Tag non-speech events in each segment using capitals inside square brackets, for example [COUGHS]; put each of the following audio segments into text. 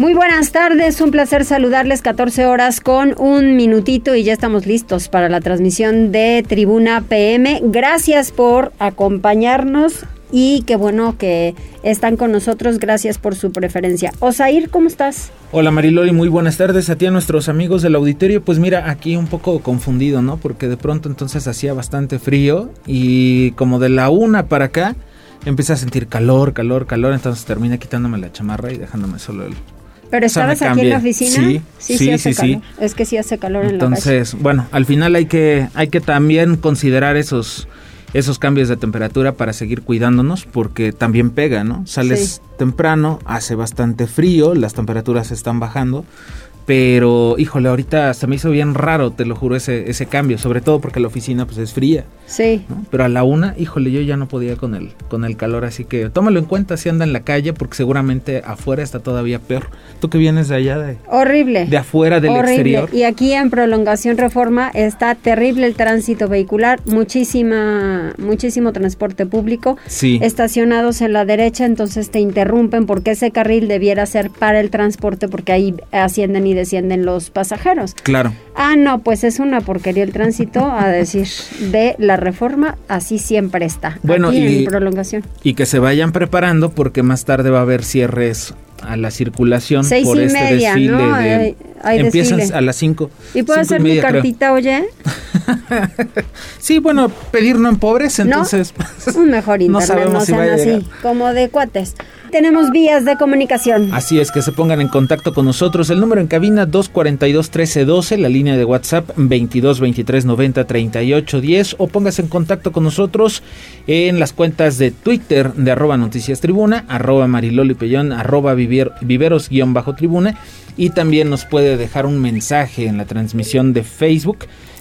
Muy buenas tardes, un placer saludarles 14 horas con un minutito y ya estamos listos para la transmisión de Tribuna PM. Gracias por acompañarnos y qué bueno que están con nosotros. Gracias por su preferencia. Osair, ¿cómo estás? Hola Mariloli, muy buenas tardes a ti a nuestros amigos del auditorio. Pues mira, aquí un poco confundido, ¿no? Porque de pronto entonces hacía bastante frío y como de la una para acá empecé a sentir calor, calor, calor. Entonces terminé quitándome la chamarra y dejándome solo el, ¿Pero estabas aquí en la oficina? Sí, sí, sí, sí, Es que sí hace calor en la calle. Entonces, bueno, al final hay que, hay que también considerar esos, esos cambios de temperatura para seguir cuidándonos porque también pega, ¿no? Sales temprano, hace bastante frío, las temperaturas están bajando pero, híjole, ahorita se me hizo bien raro, te lo juro, ese, ese cambio, sobre todo porque la oficina pues es fría. Sí. Pero a la una, híjole, yo ya no podía con el, con el calor, así que tómalo en cuenta si anda en la calle, porque seguramente afuera está todavía peor. Tú que vienes de allá de... Horrible. De afuera del exterior. Y aquí en Prolongación Reforma está terrible el tránsito vehicular, muchísima, muchísimo transporte público. Sí. Estacionados en la derecha, entonces te interrumpen porque ese carril debiera ser para el transporte, porque ahí ascienden y descienden los pasajeros. Claro. Ah, no, pues es una porquería el tránsito, a decir, de la reforma, así siempre está. Bueno, y, prolongación. Y que se vayan preparando porque más tarde va a haber cierres a la circulación por este desfile de empiezan a las 5. ¿Y puedo hacer mi cartita, oye? [LAUGHS] sí, bueno, pedir no en pobres, entonces un mejor [LAUGHS] internet, no, sean así, como de cuates tenemos vías de comunicación. Así es, que se pongan en contacto con nosotros. El número en cabina 242-1312, la línea de WhatsApp 22 23 90 38 10 o póngase en contacto con nosotros en las cuentas de Twitter de arroba noticias tribuna, arroba mariloli pellón, arroba viveros guion bajo tribuna y también nos puede dejar un mensaje en la transmisión de Facebook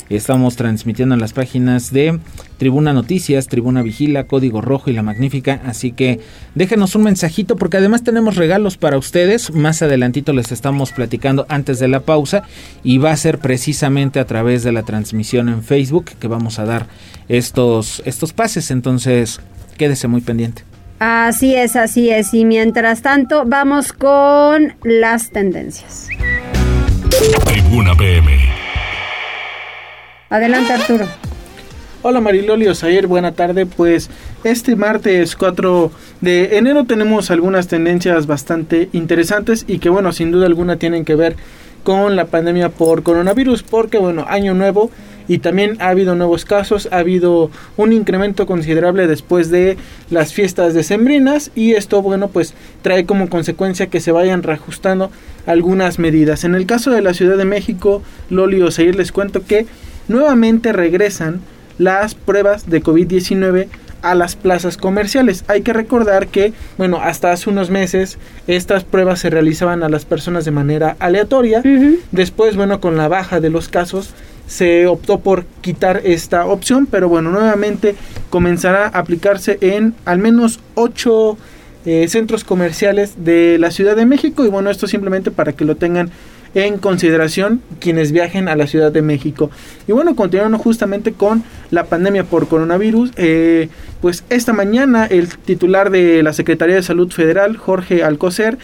Estamos transmitiendo en las páginas de Tribuna Noticias, Tribuna Vigila, Código Rojo y La Magnífica. Así que déjenos un mensajito porque además tenemos regalos para ustedes. Más adelantito les estamos platicando antes de la pausa y va a ser precisamente a través de la transmisión en Facebook que vamos a dar estos, estos pases. Entonces quédese muy pendiente. Así es, así es. Y mientras tanto, vamos con las tendencias. Tribuna PM. Adelante Arturo. Hola Mariloli Osair, buena tarde. Pues este martes 4 de enero tenemos algunas tendencias bastante interesantes y que bueno, sin duda alguna tienen que ver con la pandemia por coronavirus porque bueno, año nuevo y también ha habido nuevos casos, ha habido un incremento considerable después de las fiestas decembrinas y esto bueno pues trae como consecuencia que se vayan reajustando algunas medidas. En el caso de la Ciudad de México, Loli Osair les cuento que nuevamente regresan las pruebas de COVID-19 a las plazas comerciales. Hay que recordar que, bueno, hasta hace unos meses estas pruebas se realizaban a las personas de manera aleatoria. Después, bueno, con la baja de los casos se optó por quitar esta opción, pero bueno, nuevamente comenzará a aplicarse en al menos 8 eh, centros comerciales de la Ciudad de México y bueno, esto simplemente para que lo tengan en consideración quienes viajen a la Ciudad de México. Y bueno, continuando justamente con la pandemia por coronavirus, eh, pues esta mañana el titular de la Secretaría de Salud Federal, Jorge Alcocer,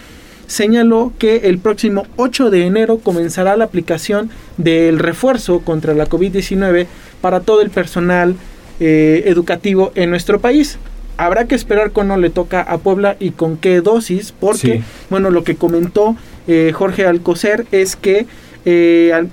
señaló que el próximo 8 de enero comenzará la aplicación del refuerzo contra la COVID-19 para todo el personal eh, educativo en nuestro país. Habrá que esperar cuándo le toca a Puebla y con qué dosis, porque, bueno, lo que comentó eh, Jorge Alcocer es que eh,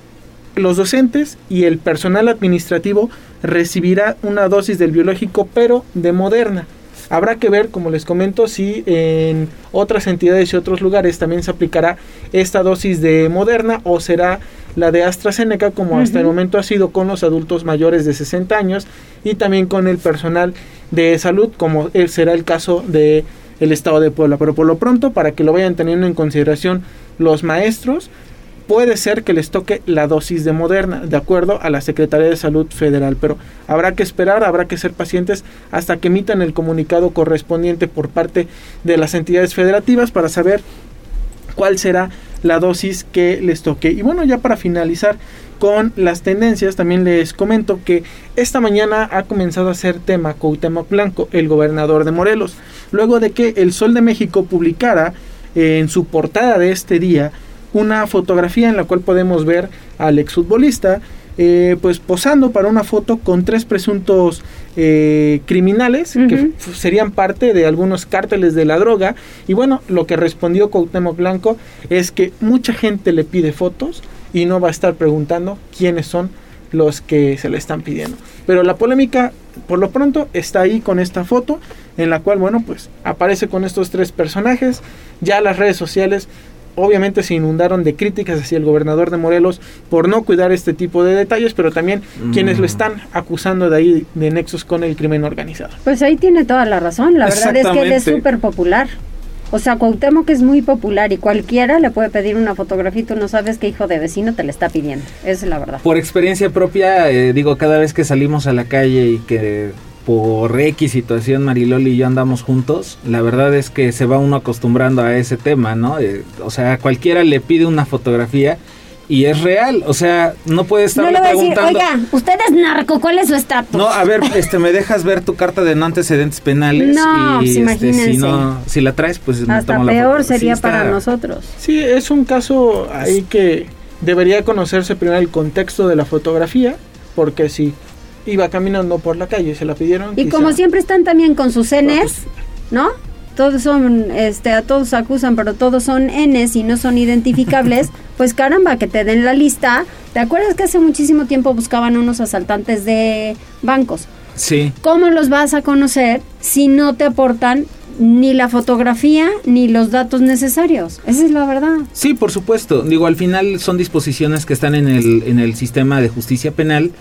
los docentes y el personal administrativo recibirá una dosis del biológico, pero de Moderna. Habrá que ver, como les comento, si en otras entidades y otros lugares también se aplicará esta dosis de Moderna o será la de AstraZeneca, como hasta el momento ha sido con los adultos mayores de 60 años y también con el personal de salud, como será el caso de el estado de Puebla. Pero por lo pronto, para que lo vayan teniendo en consideración los maestros, puede ser que les toque la dosis de Moderna, de acuerdo a la Secretaría de Salud Federal, pero habrá que esperar, habrá que ser pacientes hasta que emitan el comunicado correspondiente por parte de las entidades federativas para saber cuál será la dosis que les toque. Y bueno, ya para finalizar con las tendencias, también les comento que esta mañana ha comenzado a ser tema Cuauhtémoc Blanco, el gobernador de Morelos, luego de que el Sol de México publicara eh, en su portada de este día una fotografía en la cual podemos ver al exfutbolista eh, pues posando para una foto con tres presuntos eh, criminales que serían parte de algunos cárteles de la droga. Y bueno lo que respondió Cuauhtémoc Blanco es que mucha gente le pide fotos y no va a estar preguntando quiénes son los que se le están pidiendo. Pero la polémica por lo pronto está ahí con esta foto en la cual bueno pues aparece con estos tres personajes ya las redes sociales obviamente se inundaron de críticas hacia el gobernador de Morelos por no cuidar este tipo de detalles, pero también quienes lo mm. están acusando de ahí de nexos con el crimen organizado. Pues ahí tiene toda la razón, la verdad es que él es súper popular. O sea, Cuauhtémoc es muy popular y cualquiera le puede pedir una fotografía y tú no sabes qué hijo de vecino te le está pidiendo. Esa es la verdad. Por experiencia propia, eh, digo, cada vez que salimos a la calle y que por X situación Mariloli y yo andamos juntos, la verdad es que se va uno acostumbrando a ese tema, ¿no? Eh, o sea, cualquiera le pide una fotografía y es real, o sea, no puede estar no le preguntando. Oiga, usted es narco, ¿cuál es su estatus? No, a ver, este, me dejas ver tu carta de no antecedentes penales. No, y, pues este, si no, si la traes, pues hasta peor sería para nosotros. Sí, es un caso ahí que debería conocerse primero el contexto de la fotografía, porque si iba caminando por la calle, se la pidieron. Y como siempre están también con sus Ns, ¿no? Todos son, este, a todos acusan, pero todos son Ns y no son identificables, [LAUGHS] pues caramba, que te den la lista. ¿Te acuerdas que hace muchísimo tiempo buscaban unos asaltantes de bancos? Sí. ¿Cómo los vas a conocer si no te aportan ni la fotografía ni los datos necesarios. Esa es la verdad. Sí, por supuesto. Digo, al final son disposiciones que están en el, en el sistema de justicia penal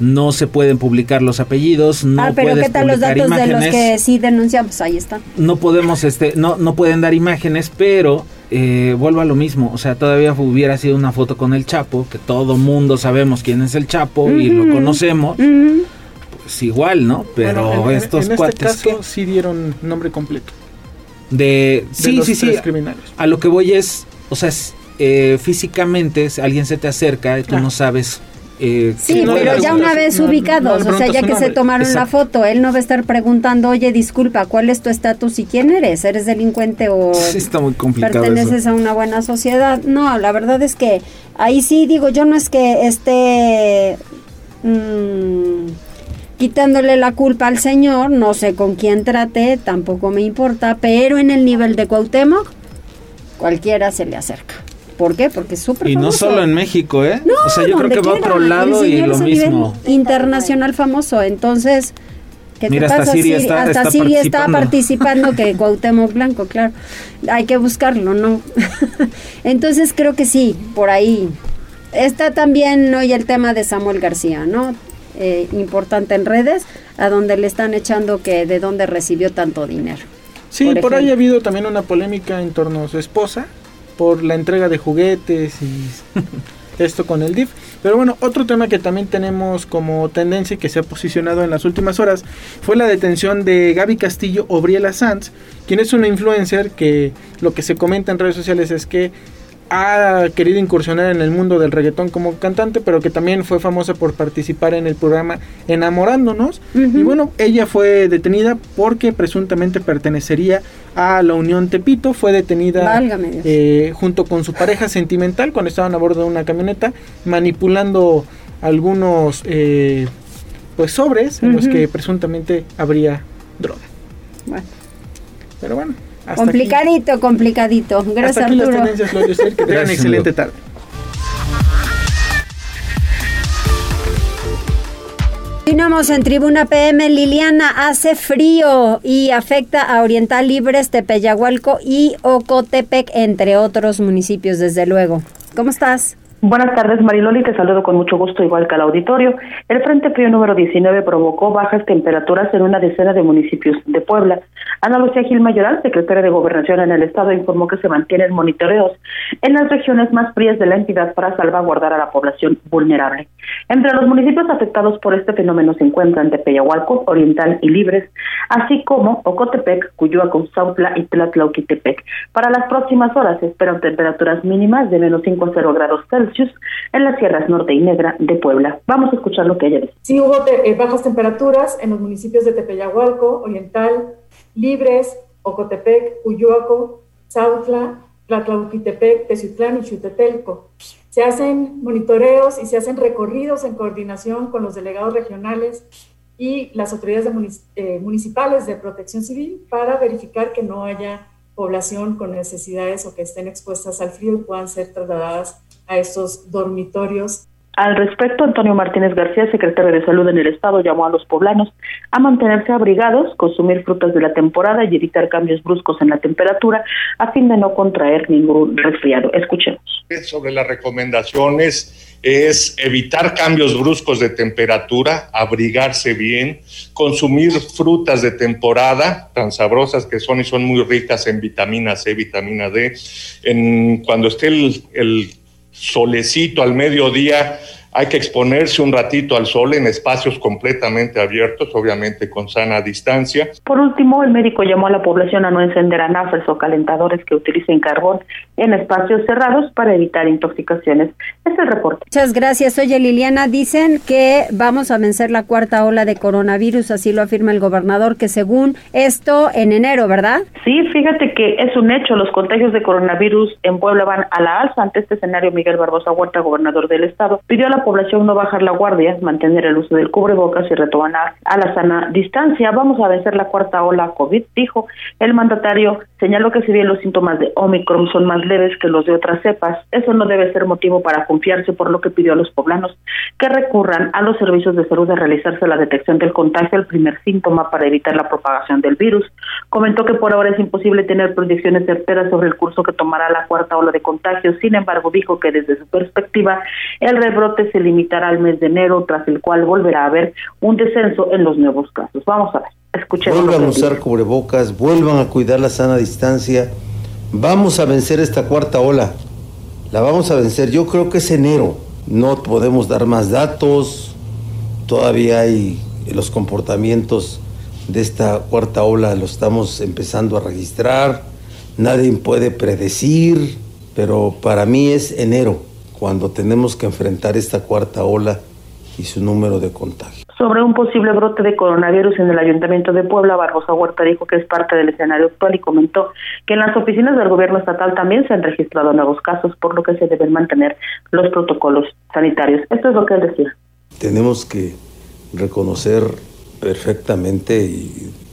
no se pueden publicar los apellidos, no ah, pero ¿qué tal los datos de los que sí denunciamos? Ahí están. No podemos, este, no, no pueden dar imágenes, pero eh, vuelvo a lo mismo, o sea, todavía hubiera sido una foto con el Chapo, que todo mundo sabemos quién es el Chapo y lo conocemos, pues igual, ¿no? Pero estos en, este caso sí dieron nombre completo. De, sí, sí, sí. Criminales. A lo que voy es, o sea, eh, físicamente alguien se te acerca y tú no sabes eh, sí, pero ya una vez ubicados, o sea, ya que se tomaron la foto, él no va a estar preguntando, oye, disculpa, ¿cuál es tu estatus y quién eres? ¿Eres delincuente o [LAUGHS] está muy complicado perteneces a una buena sociedad? No, la verdad es que ahí sí digo, yo no es que esté mmm, quitándole la culpa al señor, no sé con quién trate, tampoco me importa, pero en el nivel de Cuauhtémoc, cualquiera se le acerca. ¿Por qué? Porque es súper Y no solo en México, ¿eh? o sea, yo creo que va a otro lado y lo mismo. Internacional famoso, entonces... ¿Qué Mira, te pasa? Hasta Siria, está, hasta Siria está participando que [LAUGHS] Cuauhtémoc Blanco, claro. Hay que buscarlo, ¿no? [LAUGHS] entonces creo que sí, por ahí. Está también hoy el tema de Samuel García, ¿no? Eh, importante en redes, a donde le están echando que de dónde recibió tanto dinero. Sí, por, por ahí ha habido también una polémica en torno a su esposa, por la entrega de juguetes y [LAUGHS] esto con el DIF. Pero bueno, otro tema que también tenemos como tendencia y que se ha posicionado en las últimas horas fue la detención de Gaby Castillo Obriela Sanz, quien es una influencer que lo que se comenta en redes sociales es que ha querido incursionar en el mundo del reggaetón como cantante, pero que también fue famosa por participar en el programa Enamorándonos. Y bueno, ella fue detenida porque presuntamente pertenecería a la Unión Tepito. Fue detenida eh, junto con su pareja sentimental cuando estaban a bordo de una camioneta, manipulando algunos eh, pues sobres en los que presuntamente habría droga. Bueno. Pero bueno complicadito, complicadito. Gracias, Hasta aquí las tendencias, Que tengan excelente tarde. Continuamos en Tribuna PM. Liliana, hace frío y afecta a Oriental Libres, Tepeyahualco y Ocotepec, entre otros municipios, desde luego. ¿Cómo estás? Buenas tardes, Mariloli. Te saludo con mucho gusto, igual que al auditorio. El Frente Frío número 19 provocó bajas temperaturas en una decena de municipios de Puebla. Ana Lucía Gil Mayoral, secretaria de Gobernación en el Estado, informó que se mantienen monitoreos en las regiones más frías de la entidad para salvaguardar a la población vulnerable. Entre los municipios afectados por este fenómeno se encuentran Tepeyahualco, Oriental y Libres, así como Ocotepec, Cuyuaco, Sautla y Tlatlauquitepec. Para las próximas horas se esperan temperaturas mínimas de menos 5 a 0 grados Celsius en las sierras norte y negra de Puebla. Vamos a escuchar lo que ella dice. Sí hubo eh, bajas temperaturas en los municipios de Tepeyahualco, Oriental, Libres, Ocotepec, Uyuaco, Zautla, Tlatlauquitepec, Teciutlán y Chutetelco. Se hacen monitoreos y se hacen recorridos en coordinación con los delegados regionales y las autoridades eh, municipales de protección civil para verificar que no haya población con necesidades o que estén expuestas al frío y puedan ser trasladadas a estos dormitorios. Al respecto, Antonio Martínez García, secretario de Salud en el Estado, llamó a los poblanos a mantenerse abrigados, consumir frutas de la temporada y evitar cambios bruscos en la temperatura a fin de no contraer ningún resfriado. Escuchemos. Sobre las recomendaciones es evitar cambios bruscos de temperatura, abrigarse bien, consumir frutas de temporada, tan sabrosas que son y son muy ricas en vitamina C, vitamina D. En, cuando esté el, el solecito al mediodía, hay que exponerse un ratito al sol en espacios completamente abiertos, obviamente con sana distancia. Por último, el médico llamó a la población a no encender anafres o calentadores que utilicen carbón en espacios cerrados para evitar intoxicaciones. Es el reporte. Muchas gracias. Oye, Liliana, dicen que vamos a vencer la cuarta ola de coronavirus, así lo afirma el gobernador, que según esto en enero, ¿verdad? Sí, fíjate que es un hecho. Los contagios de coronavirus en Puebla van a la alza. Ante este escenario, Miguel Barbosa Huerta, gobernador del estado, pidió a la población no bajar la guardia, mantener el uso del cubrebocas y retornar a la sana distancia. Vamos a vencer la cuarta ola COVID, dijo el mandatario. Señaló que si bien los síntomas de Omicron son más leves que los de otras cepas, eso no debe ser motivo para confiarse, por lo que pidió a los poblanos que recurran a los servicios de salud a realizarse la detección del contagio el primer síntoma para evitar la propagación del virus. Comentó que por ahora es imposible tener proyecciones certeras sobre el curso que tomará la cuarta ola de contagios. Sin embargo, dijo que desde su perspectiva el rebrote se limitará al mes de enero, tras el cual volverá a haber un descenso en los nuevos casos. Vamos a ver, escuchemos. Vuelvan a usar cubrebocas, vuelvan a cuidar la sana distancia. Vamos a vencer esta cuarta ola. La vamos a vencer. Yo creo que es enero. No podemos dar más datos. Todavía hay los comportamientos de esta cuarta ola, lo estamos empezando a registrar. Nadie puede predecir, pero para mí es enero cuando tenemos que enfrentar esta cuarta ola y su número de contagios. Sobre un posible brote de coronavirus en el Ayuntamiento de Puebla, Barbosa Huerta dijo que es parte del escenario actual y comentó que en las oficinas del gobierno estatal también se han registrado nuevos casos, por lo que se deben mantener los protocolos sanitarios. Esto es lo que él decía. Tenemos que reconocer perfectamente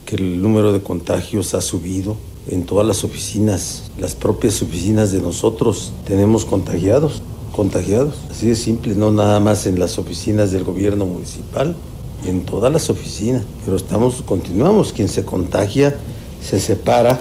que el número de contagios ha subido en todas las oficinas, las propias oficinas de nosotros tenemos contagiados contagiados. Así de simple, no nada más en las oficinas del gobierno municipal, en todas las oficinas. Pero estamos, continuamos, quien se contagia se separa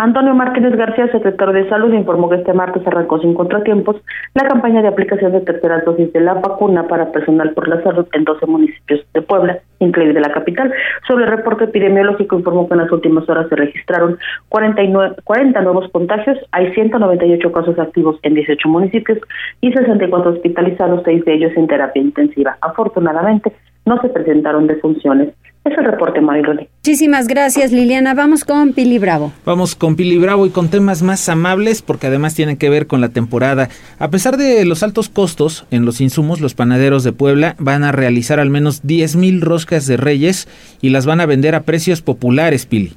Antonio Martínez García, secretario de Salud, informó que este martes arrancó sin contratiempos la campaña de aplicación de tercera dosis de la vacuna para personal por la salud en 12 municipios de Puebla, incluida la capital. Sobre el reporte epidemiológico, informó que en las últimas horas se registraron 49, 40 nuevos contagios, hay 198 casos activos en 18 municipios y 64 hospitalizados, seis de ellos en terapia intensiva. Afortunadamente, no se presentaron defunciones. Es el reporte, Mariloli. Muchísimas gracias, Liliana. Vamos con Pili Bravo. Vamos con Pili Bravo y con temas más amables porque además tienen que ver con la temporada. A pesar de los altos costos en los insumos, los panaderos de Puebla van a realizar al menos 10 mil roscas de reyes y las van a vender a precios populares, Pili.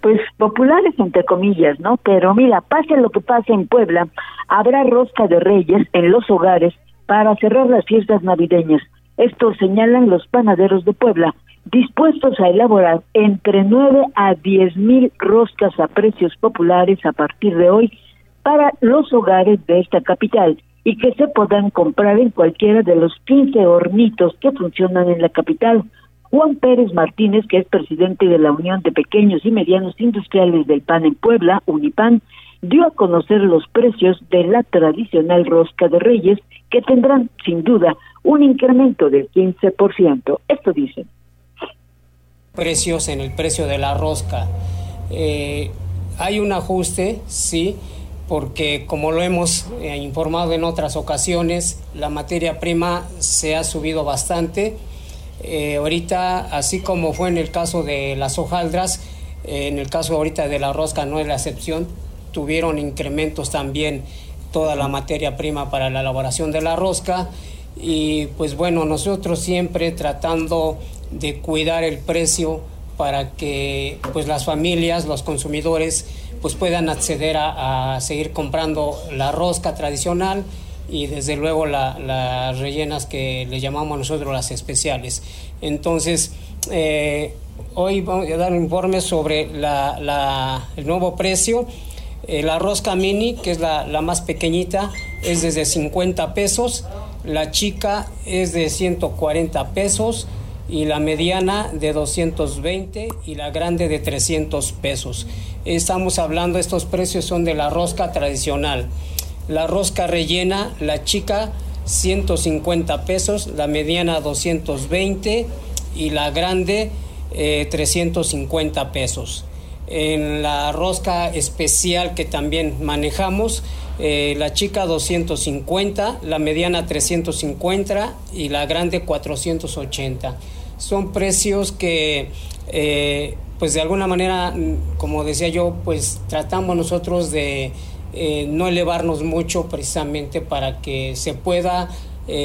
Pues populares entre comillas, ¿no? Pero mira, pase lo que pase en Puebla, habrá rosca de reyes en los hogares para cerrar las fiestas navideñas. Esto señalan los panaderos de Puebla, dispuestos a elaborar entre 9 a 10 mil roscas a precios populares a partir de hoy para los hogares de esta capital y que se podrán comprar en cualquiera de los 15 hornitos que funcionan en la capital. Juan Pérez Martínez, que es presidente de la Unión de Pequeños y Medianos Industriales del PAN en Puebla, Unipan, dio a conocer los precios de la tradicional rosca de reyes que tendrán sin duda un incremento del 15%. Esto dicen. Precios en el precio de la rosca. Eh, hay un ajuste, sí, porque como lo hemos eh, informado en otras ocasiones, la materia prima se ha subido bastante. Eh, ahorita, así como fue en el caso de las hojaldras, en el caso ahorita de la rosca no es la excepción, tuvieron incrementos también toda la materia prima para la elaboración de la rosca y pues bueno, nosotros siempre tratando de cuidar el precio para que pues las familias, los consumidores pues puedan acceder a, seguir comprando la rosca tradicional y desde luego las rellenas que le llamamos nosotros las especiales. Entonces, eh, hoy vamos a dar un informe sobre el nuevo precio. Eh, la rosca mini, que es la, la más pequeñita, es desde 50 pesos, la chica es de 140 pesos, y la mediana de 220 y la grande de 300 pesos. Estamos hablando, estos precios son de la rosca tradicional. La rosca rellena, la chica 150 pesos, la mediana 220 y la grande 350 eh, pesos. En la rosca especial que también manejamos, eh, la chica 250, la mediana 350 y la grande 480 son precios que eh, pues de alguna manera, como decía yo, pues tratamos nosotros de eh, no elevarnos mucho precisamente para que se pueda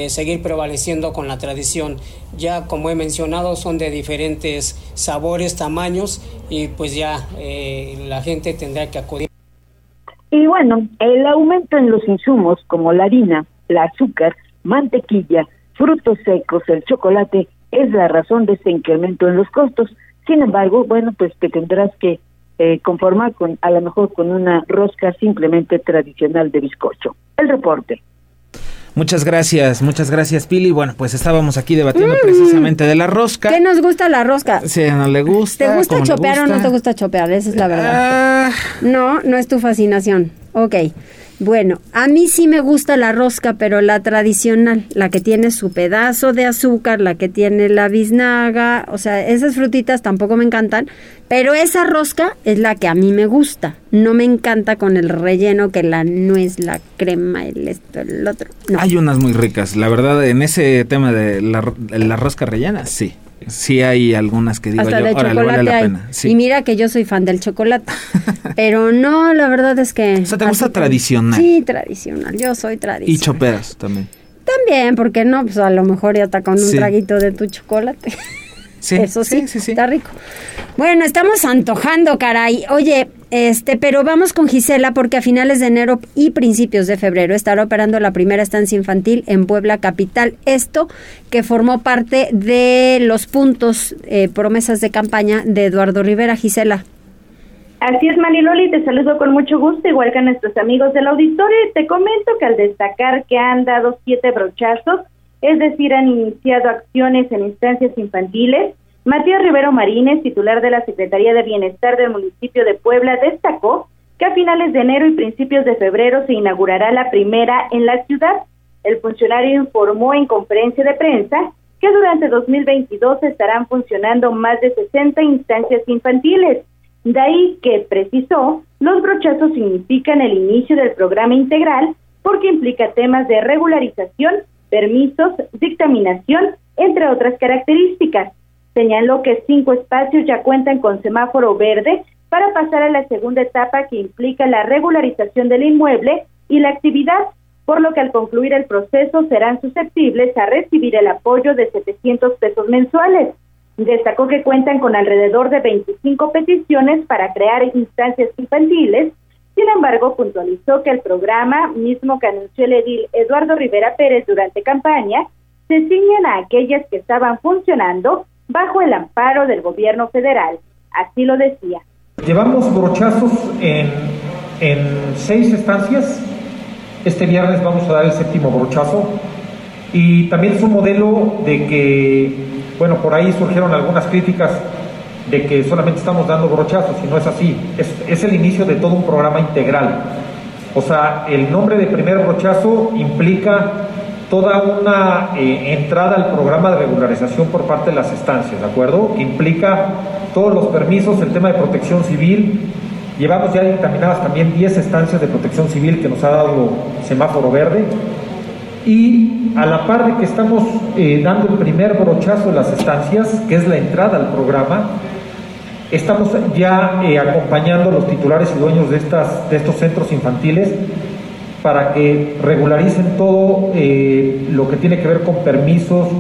seguir prevaleciendo con la tradición. Ya como he mencionado son de diferentes sabores, tamaños y pues ya la gente tendrá que acudir. Y bueno, el aumento en los insumos como la harina, el azúcar, mantequilla, frutos secos, el chocolate es la razón de este incremento en los costos. Sin embargo, bueno, pues te tendrás que eh, conformar con, a lo mejor con una rosca simplemente tradicional de bizcocho. El reporte. Muchas gracias, muchas gracias Pili. Bueno, pues estábamos aquí debatiendo mm. precisamente de la rosca. ¿Qué nos gusta la rosca? Si no le gusta. ¿Te gusta chopear o no te gusta chopear? Esa es la verdad. Ah. No, no es tu fascinación. Ok. Bueno, a mí sí me gusta la rosca, pero la tradicional, la que tiene su pedazo de azúcar, la que tiene la biznaga, o sea, esas frutitas tampoco me encantan, pero esa rosca es la que a mí me gusta. No me encanta con el relleno que la nuez, la crema, el esto, el otro. Hay unas muy ricas, la verdad, en ese tema de la, la rosca rellena, sí sí hay algunas que digo Hasta yo, vale la pena. Y mira que yo soy fan del chocolate. [LAUGHS] pero no, la verdad es que... O sea, ¿te gusta tradicional? Sí, tradicional. Yo soy tradicional. Y choperas también. También, porque no, pues a lo mejor ya está con un traguito de tu chocolate. [LAUGHS] Sí, Eso sí, sí, sí, está rico. Bueno, estamos antojando, caray. Oye, este, pero vamos con Gisela porque a finales de enero y principios de febrero estará operando la primera estancia infantil en Puebla Capital. Esto que formó parte de los puntos, eh, promesas de campaña de Eduardo Rivera. Gisela. Así es, Mariloli, te saludo con mucho gusto, igual que a nuestros amigos del auditorio, te comento que al destacar que han dado siete brochazos, es decir, han iniciado acciones en instancias infantiles. Matías Rivero Marínez, titular de la Secretaría de Bienestar del municipio de Puebla, destacó que a finales de enero y principios de febrero se inaugurará la primera en la ciudad. El funcionario informó en conferencia de prensa que durante 2022 estarán funcionando más de 60 instancias infantiles. De ahí que precisó, los brochazos significan el inicio del programa integral porque implica temas de regularización permisos, dictaminación, entre otras características. Señaló que cinco espacios ya cuentan con semáforo verde para pasar a la segunda etapa que implica la regularización del inmueble y la actividad, por lo que al concluir el proceso serán susceptibles a recibir el apoyo de 700 pesos mensuales. Destacó que cuentan con alrededor de 25 peticiones para crear instancias infantiles sin embargo, puntualizó que el programa, mismo que anunció el edil Eduardo Rivera Pérez durante campaña, se ciñen a aquellas que estaban funcionando bajo el amparo del gobierno federal. Así lo decía. Llevamos brochazos en, seis estancias. Este viernes vamos a dar el séptimo brochazo. Y también es un modelo de que, bueno, por ahí surgieron algunas críticas de que solamente estamos dando brochazos, y no es así, es, es el inicio de todo un programa integral. O sea, el nombre de primer brochazo implica toda una eh, entrada al programa de regularización por parte de las estancias, ¿de acuerdo? Que implica todos los permisos, el tema de protección civil. Llevamos ya dictaminadas también 10 estancias de protección civil que nos ha dado semáforo verde. Y a la par de que estamos eh, dando el primer brochazo de las estancias, que es la entrada al programa, estamos ya eh, acompañando a los titulares y dueños de, estas, de estos centros infantiles para que regularicen todo eh, lo que tiene que ver con permisos.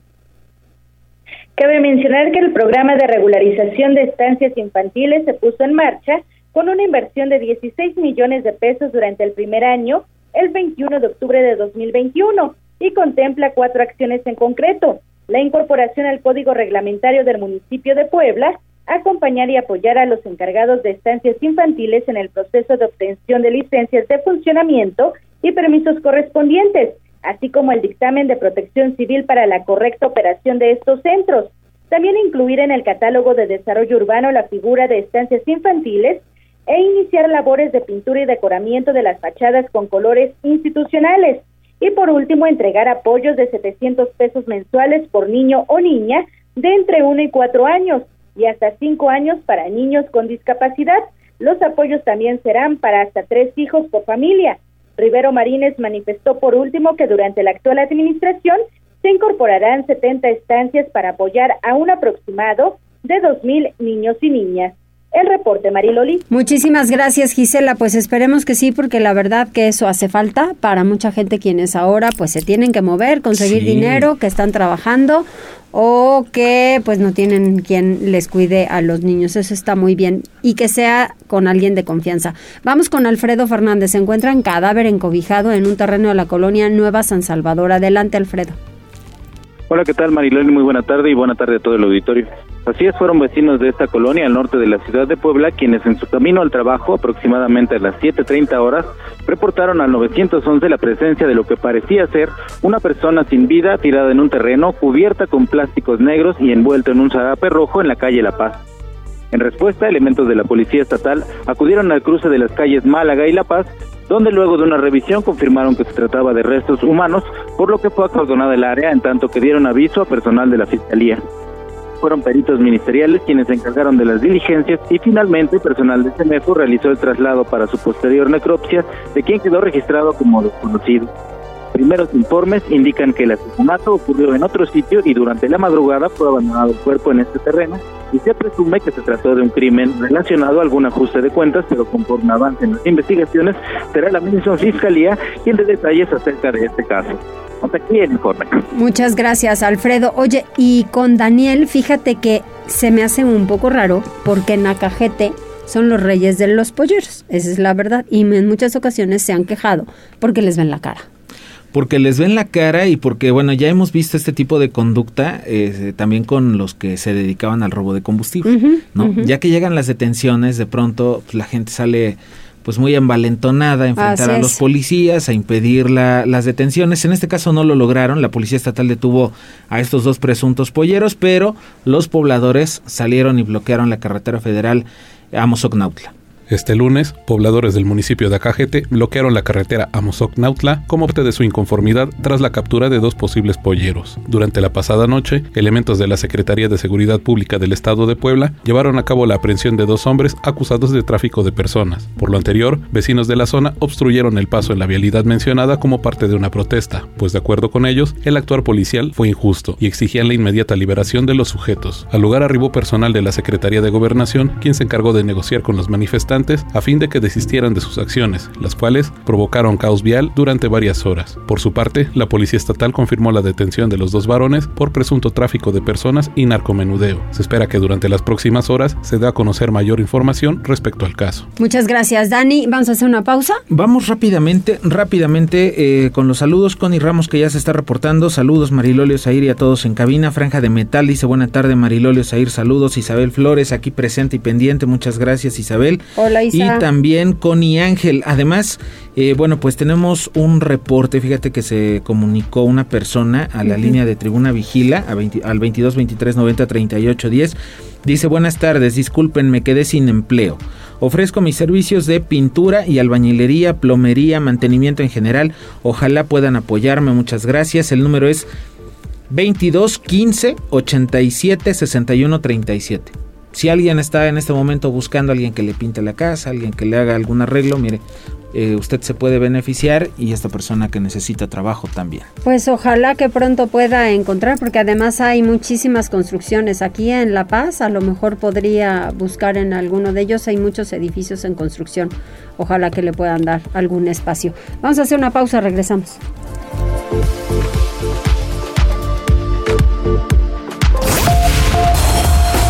Cabe mencionar que el programa de regularización de estancias infantiles se puso en marcha con una inversión de 16 millones de pesos durante el primer año, el 21 de octubre de 2021, y contempla cuatro acciones en concreto. La incorporación al Código Reglamentario del municipio de Puebla, acompañar y apoyar a los encargados de estancias infantiles en el proceso de obtención de licencias de funcionamiento y permisos correspondientes, así como el dictamen de protección civil para la correcta operación de estos centros. También incluir en el catálogo de desarrollo urbano la figura de estancias infantiles e iniciar labores de pintura y decoramiento de las fachadas con colores institucionales. Y por último, entregar apoyos de 700 pesos mensuales por niño o niña de entre 1 y 4 años y hasta 5 años para niños con discapacidad. Los apoyos también serán para hasta tres hijos por familia. Rivero Marínez manifestó por último que durante la actual administración se incorporarán 70 estancias para apoyar a un aproximado de 2.000 niños y niñas. El reporte, Mariloli. Muchísimas gracias, Gisela. Pues esperemos que sí, porque la verdad que eso hace falta para mucha gente quienes ahora pues se tienen que mover, conseguir dinero, que están trabajando o que pues no tienen quien les cuide a los niños. Eso está muy bien y que sea con alguien de confianza. Vamos con Alfredo Fernández. Se encuentra en cadáver encobijado en un terreno de la colonia Nueva San Salvador. Adelante, Alfredo. Hola, ¿qué tal, Mariloli? Muy buena tarde y buena tarde a todo el auditorio. Así es, fueron vecinos de esta colonia al norte de la ciudad de Puebla quienes en su camino al trabajo, aproximadamente a las 7.30 horas, reportaron al 911 la presencia de lo que parecía ser una persona sin vida tirada en un terreno, cubierta con plásticos negros y envuelto en un zarape rojo en la calle La Paz. En respuesta, elementos de la Policía Estatal acudieron al cruce de las calles Málaga y La Paz, donde luego de una revisión confirmaron que se trataba de restos humanos, por lo que fue acordonada el área en tanto que dieron aviso a personal de la Fiscalía fueron peritos ministeriales quienes se encargaron de las diligencias y finalmente personal de CEMEFO realizó el traslado para su posterior necropsia de quien quedó registrado como desconocido. Primeros informes indican que el asesinato ocurrió en otro sitio y durante la madrugada fue abandonado el cuerpo en este terreno y se presume que se trató de un crimen relacionado a algún ajuste de cuentas, pero conforme avancen las investigaciones será la misma fiscalía quien dé detalles acerca de este caso. Hasta aquí el informe. Muchas gracias, Alfredo. Oye, y con Daniel, fíjate que se me hace un poco raro porque Nacajete son los reyes de los polleros, esa es la verdad, y en muchas ocasiones se han quejado porque les ven la cara porque les ven la cara y porque, bueno, ya hemos visto este tipo de conducta eh, también con los que se dedicaban al robo de combustible, ¿no? Ya que llegan las detenciones, de pronto pues, la gente sale pues muy envalentonada a enfrentar a los policías, a impedir la, las detenciones. En este caso no lo lograron, la Policía Estatal detuvo a estos dos presuntos polleros, pero los pobladores salieron y bloquearon la carretera federal a. Este lunes, pobladores del municipio de Acajete bloquearon la carretera a Mozoc-Nautla como parte de su inconformidad tras la captura de dos posibles polleros. Durante la pasada noche, elementos de la Secretaría de Seguridad Pública del Estado de Puebla llevaron a cabo la aprehensión de dos hombres acusados de tráfico de personas. Por lo anterior, vecinos de la zona obstruyeron el paso en la vialidad mencionada como parte de una protesta, pues de acuerdo con ellos, el actuar policial fue injusto y exigían la inmediata liberación de los sujetos. Al lugar arribó personal de la Secretaría de Gobernación, quien se encargó de negociar con los manifestantes a fin de que desistieran de sus acciones, las cuales provocaron caos vial durante varias horas. Por su parte, la Policía Estatal confirmó la detención de los dos varones por presunto tráfico de personas y narcomenudeo. Se espera que durante las próximas horas se dé a conocer mayor información respecto al caso. Muchas gracias, Dani. Vamos a hacer una pausa. Vamos rápidamente, rápidamente eh, con los saludos. Connie Ramos, que ya se está reportando. Saludos, Marilolio Zair y a todos en cabina. Franja de Metal dice buena tarde, Marilolio Zair. Saludos, Isabel Flores, aquí presente y pendiente. Muchas gracias, Isabel. Hola. Hola, Isa. Y también Connie Ángel. Además, eh, bueno, pues tenemos un reporte. Fíjate que se comunicó una persona a la línea de Tribuna Vigila al 22 23 90 38 10. Dice, buenas tardes, disculpen, me quedé sin empleo. Ofrezco mis servicios de pintura y albañilería, plomería, mantenimiento en general. Ojalá puedan apoyarme, muchas gracias. El número es 22 15 87 61 37. Si alguien está en este momento buscando a alguien que le pinte la casa, alguien que le haga algún arreglo, mire, eh, usted se puede beneficiar y esta persona que necesita trabajo también. Pues ojalá que pronto pueda encontrar, porque además hay muchísimas construcciones aquí en La Paz, a lo mejor podría buscar en alguno de ellos, hay muchos edificios en construcción, ojalá que le puedan dar algún espacio. Vamos a hacer una pausa, regresamos.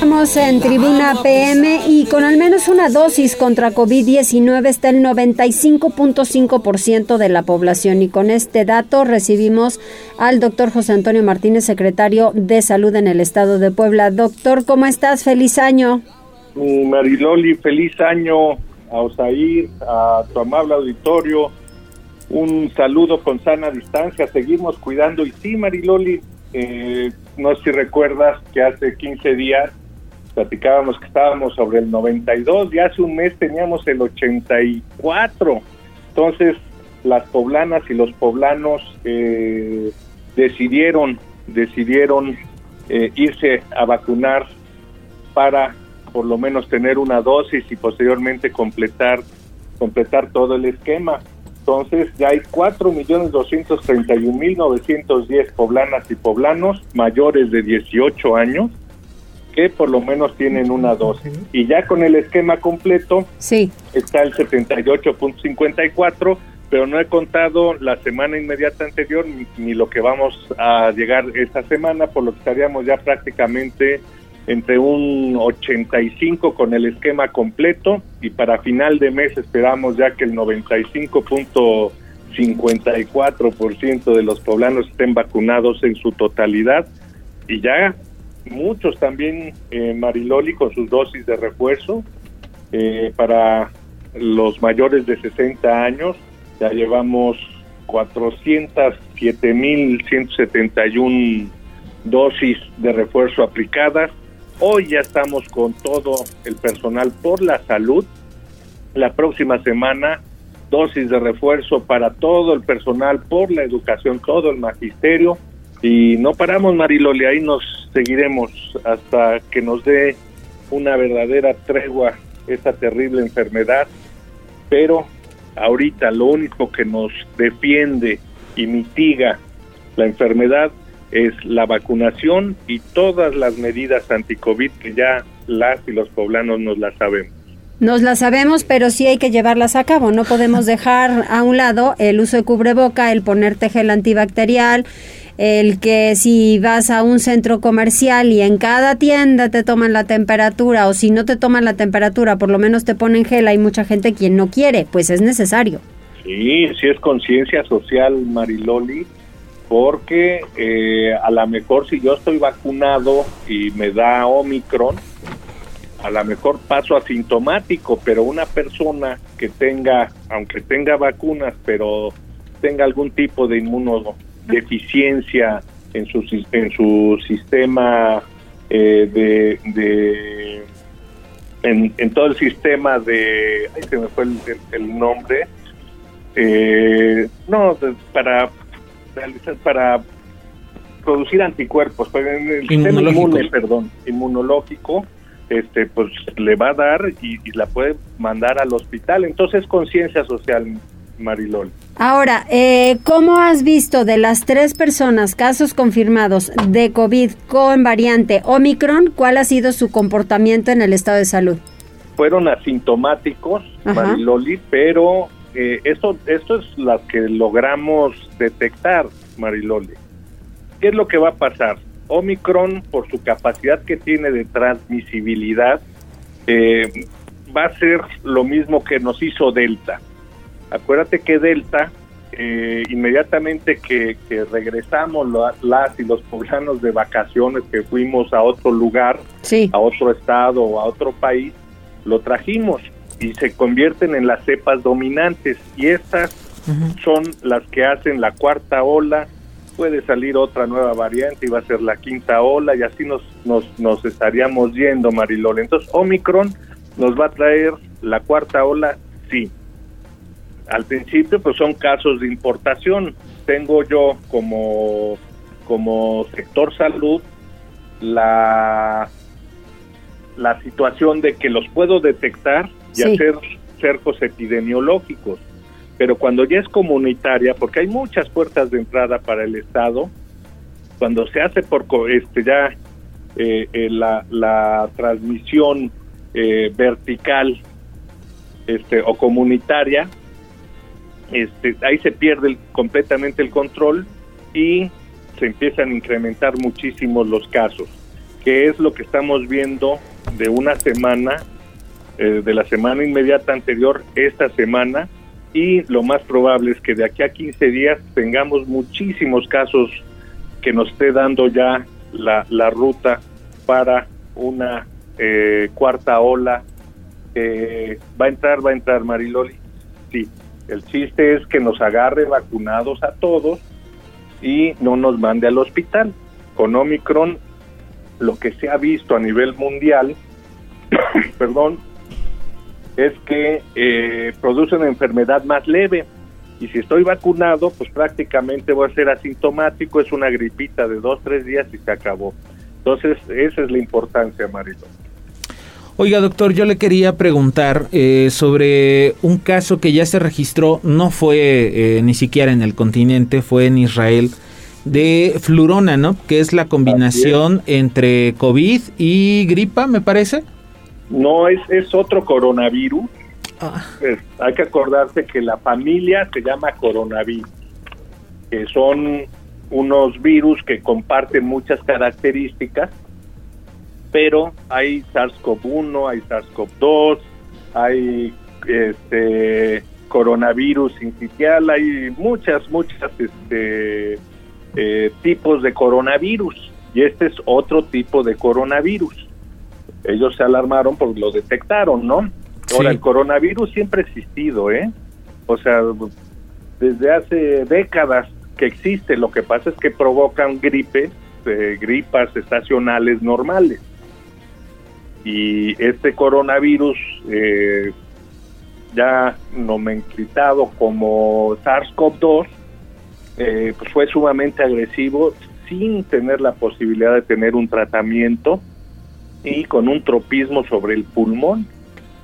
Estamos en Tribuna PM y con al menos una dosis contra COVID-19 está el 95.5% de la población y con este dato recibimos al doctor José Antonio Martínez, secretario de Salud en el Estado de Puebla. Doctor, ¿cómo estás? Feliz año. Mariloli, feliz año a Osair, a tu amable auditorio. Un saludo con sana distancia. Seguimos cuidando. Y sí, Mariloli, eh, no sé si recuerdas que hace 15 días platicábamos que estábamos sobre el 92 y hace un mes teníamos el 84. Entonces, las poblanas y los poblanos eh, decidieron, decidieron eh, irse a vacunar para por lo menos tener una dosis y posteriormente completar, completar todo el esquema. Entonces ya hay 4.231.910 poblanas y poblanos mayores de 18 años que por lo menos tienen una dosis. Y ya con el esquema completo sí. está el 78.54, pero no he contado la semana inmediata anterior ni, lo que vamos a llegar esta semana, por lo que estaríamos ya prácticamente entre un 85 con el esquema completo y para final de mes esperamos ya que el 95.54% de los poblanos estén vacunados en su totalidad y ya muchos también, eh, Mariloli, con sus dosis de refuerzo. Eh, para los mayores de 60 años, ya llevamos 407.171 dosis de refuerzo aplicadas. Hoy ya estamos con todo el personal por la salud. La próxima semana, dosis de refuerzo para todo el personal por la educación, todo el magisterio. Y no paramos, Mariloli, ahí nos seguiremos hasta que nos dé una verdadera tregua esta terrible enfermedad, pero ahorita lo único que nos defiende y mitiga la enfermedad es la vacunación y todas las medidas anti-COVID que ya las y los poblanos nos las sabemos. Nos las sabemos, pero sí hay que llevarlas a cabo. No podemos dejar a un lado el uso de cubreboca, el ponerte gel antibacterial, el que si vas a un centro comercial y en cada tienda te toman la temperatura o si no te toman la temperatura, por lo menos te ponen gel, hay mucha gente quien no quiere, pues es necesario. Sí, sí es conciencia social, Mariloli, porque eh, a lo mejor si yo estoy vacunado y me da Omicron, a lo mejor paso asintomático, pero una persona que tenga, aunque tenga vacunas, pero tenga algún tipo de inmuno deficiencia en su, en su sistema eh, de, en, todo el sistema de ay se me fue el, nombre eh, no para realizar para producir anticuerpos pero en el sistema inmune perdón inmunológico este pues le va a dar y, y la puede mandar al hospital. Entonces conciencia social Marilol. Ahora, eh, ¿cómo has visto de las tres personas, casos confirmados de COVID con variante Omicron, cuál ha sido su comportamiento en el estado de salud? Fueron asintomáticos, Mariloli, pero eh, esto, esto es lo que logramos detectar, Mariloli. ¿qué es lo que va a pasar? Omicron, por su capacidad que tiene de transmisibilidad, eh, va a ser lo mismo que nos hizo Delta. Acuérdate que Delta, eh, inmediatamente que, regresamos las y los poblanos de vacaciones, que fuimos a otro lugar, a otro estado o a otro país, lo trajimos y se convierten en las cepas dominantes y estas son las que hacen la cuarta ola, puede salir otra nueva variante y va a ser la quinta ola y así nos, nos, nos estaríamos yendo, Marilol. Entonces, Omicron nos va a traer la cuarta ola, sí. Al principio, pues son casos de importación. Tengo yo como, como sector salud la, la situación de que los puedo detectar y hacer cercos epidemiológicos. Pero cuando ya es comunitaria, porque hay muchas puertas de entrada para el Estado, cuando se hace por este ya eh, eh, la, la transmisión eh, vertical este, o comunitaria, este, ahí se pierde completamente el control y se empiezan a incrementar muchísimo los casos, que es lo que estamos viendo de una semana, eh, de la semana inmediata anterior, esta semana, y lo más probable es que de aquí a 15 días tengamos muchísimos casos que nos esté dando ya la, ruta para una eh, cuarta ola. va a entrar, va a entrar Mariloli. El chiste es que nos agarre vacunados a todos y no nos mande al hospital. Con Omicron, lo que se ha visto a nivel mundial, [COUGHS] perdón, es que eh, produce una enfermedad más leve. Y si estoy vacunado, pues prácticamente voy a ser asintomático, es una gripita de dos, tres días y se acabó. Entonces, esa es la importancia, Mariloli. Oiga, doctor, yo le quería preguntar eh, sobre un caso que ya se registró, no fue eh, ni siquiera en el continente, fue en Israel, de flurona, ¿no? Que es la combinación entre COVID y gripa, me parece. No, es, es otro coronavirus. Ah. hay que acordarse que la familia se llama coronavirus, que son unos virus que comparten muchas características pero hay SARS-CoV-1, hay SARS-CoV-2, hay este coronavirus incitial, hay muchas, muchas este, eh, tipos de coronavirus y este es otro tipo de coronavirus. Ellos se alarmaron porque lo detectaron, ¿no? Ahora, el coronavirus siempre ha existido, ¿eh? O sea, desde hace décadas que existe, lo que pasa es que provocan gripes, eh, gripas estacionales normales y este coronavirus eh, ya nomenclatado como SARS-CoV-2 eh, pues fue sumamente agresivo sin tener la posibilidad de tener un tratamiento y con un tropismo sobre el pulmón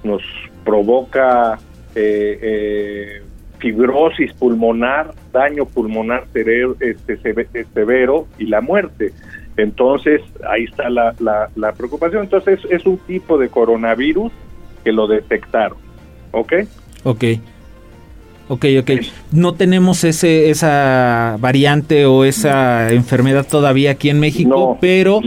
nos provoca eh, fibrosis pulmonar, daño pulmonar este, severo y la muerte. Entonces, ahí está la, la, preocupación. Entonces, es un tipo de coronavirus que lo detectaron. ¿Ok? Ok. Ok, ok. No tenemos ese, esa variante o esa enfermedad todavía aquí en México, pero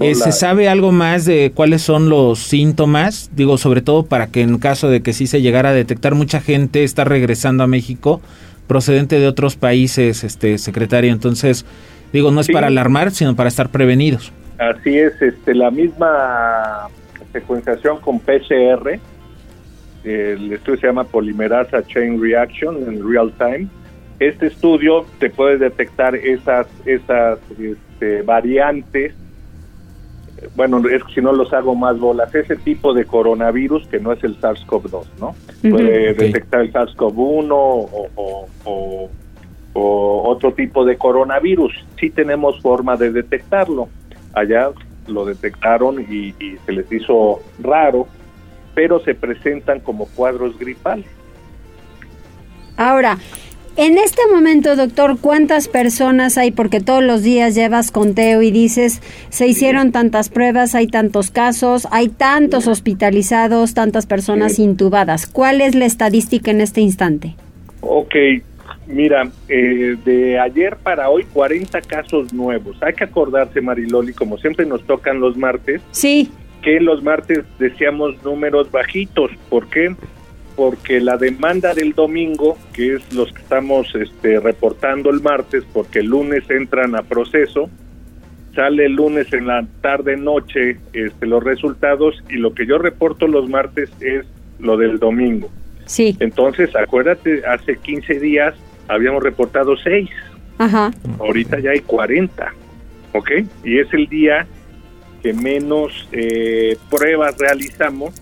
eh, ¿se sabe algo más de cuáles son los síntomas? Digo, sobre todo para que en caso de que sí se llegara a detectar, mucha gente está regresando a México procedente de otros países, este secretario. Entonces, Digo, no es para alarmar, sino para estar prevenidos. Así es, este, la misma secuenciación con PCR, el estudio se llama Polimerasa Chain Reaction en Real Time. Este estudio te puede detectar esas, esas este, variantes bueno, es que si no los hago más bolas, ese tipo de coronavirus que no es el SARS-CoV-2, ¿no? Puede detectar el SARS-CoV-1 o, o, o otro tipo de coronavirus. Sí tenemos forma de detectarlo. Allá lo detectaron y, se les hizo raro, pero se presentan como cuadros gripales. Ahora, en este momento, doctor, ¿cuántas personas hay? Porque todos los días llevas conteo y dices, se hicieron tantas pruebas, hay tantos casos, hay tantos hospitalizados, tantas personas intubadas. ¿Cuál es la estadística en este instante? Ok, Mira, eh, de ayer para hoy 40 casos nuevos. Hay que acordarse, Mariloli, como siempre nos tocan los martes. Sí. Que los martes deseamos números bajitos. ¿Por qué? Porque la demanda del domingo, que es los que estamos este, reportando el martes, porque el lunes entran a proceso, sale el lunes en la tarde noche este, los resultados y lo que yo reporto los martes es lo del domingo. Sí. Entonces, acuérdate, hace 15 días habíamos reportado 6. Ajá. Ahorita ya hay 40. ¿Ok? Y es el día que menos eh, pruebas realizamos